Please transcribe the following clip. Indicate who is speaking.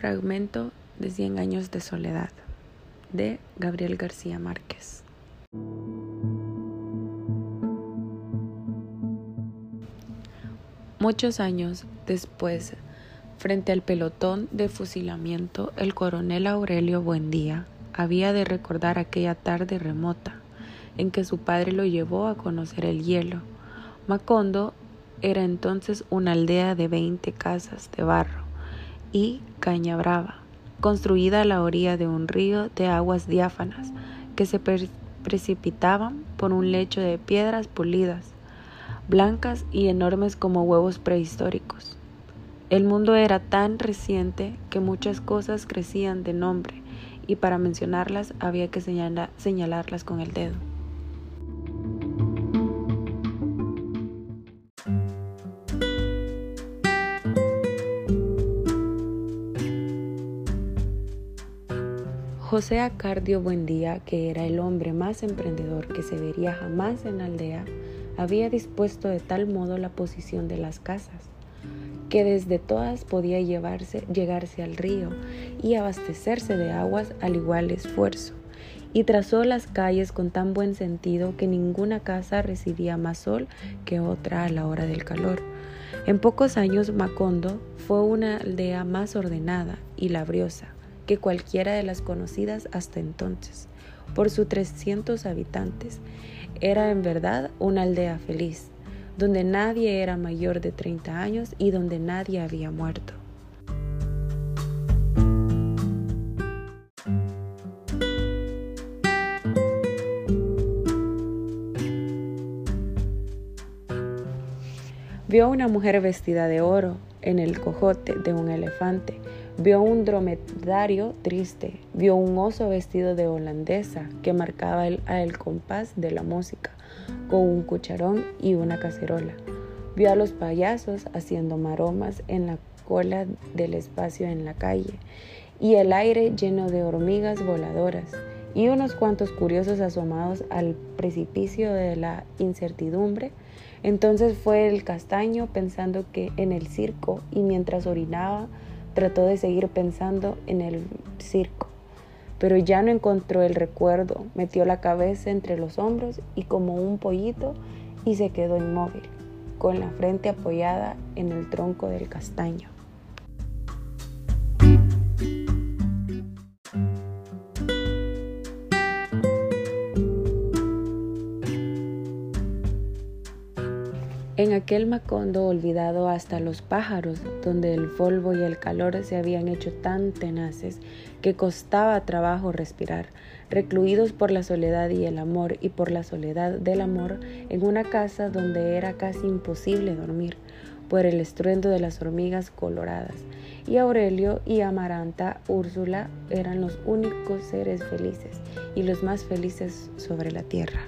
Speaker 1: Fragmento de Cien años de soledad de Gabriel García Márquez. Muchos años después, frente al pelotón de fusilamiento, el coronel Aurelio Buendía había de recordar aquella tarde remota en que su padre lo llevó a conocer el hielo. Macondo era entonces una aldea de veinte casas de barro y caña brava, construida a la orilla de un río de aguas diáfanas que se precipitaban por un lecho de piedras pulidas, blancas y enormes como huevos prehistóricos. El mundo era tan reciente que muchas cosas crecían de nombre y para mencionarlas había que señalarlas con el dedo. José Acardio Buendía, que era el hombre más emprendedor que se vería jamás en aldea, había dispuesto de tal modo la posición de las casas, que desde todas podía llevarse, llegarse al río y abastecerse de aguas al igual esfuerzo, y trazó las calles con tan buen sentido que ninguna casa recibía más sol que otra a la hora del calor. En pocos años Macondo fue una aldea más ordenada y labriosa que cualquiera de las conocidas hasta entonces. Por sus 300 habitantes, era en verdad una aldea feliz, donde nadie era mayor de 30 años y donde nadie había muerto. Vio una mujer vestida de oro en el cojote de un elefante Vio un dromedario triste, vio un oso vestido de holandesa que marcaba el, compás de la música con un cucharón y una cacerola. Vio a los payasos haciendo maromas en la cola del espacio en la calle y el aire lleno de hormigas voladoras y unos cuantos curiosos asomados al precipicio de la incertidumbre. Entonces fue el castaño pensando que en el circo y mientras orinaba Trató de seguir pensando en el circo, pero ya no encontró el recuerdo. Metió la cabeza entre los hombros y como un pollito y se quedó inmóvil, con la frente apoyada en el tronco del castaño. En aquel Macondo olvidado hasta los pájaros, donde el polvo y el calor se habían hecho tan tenaces que costaba trabajo respirar, recluidos por la soledad y el amor y por la soledad del amor, en una casa donde era casi imposible dormir, por el estruendo de las hormigas coloradas. Y Aurelio y Amaranta Úrsula eran los únicos seres felices y los más felices sobre la tierra.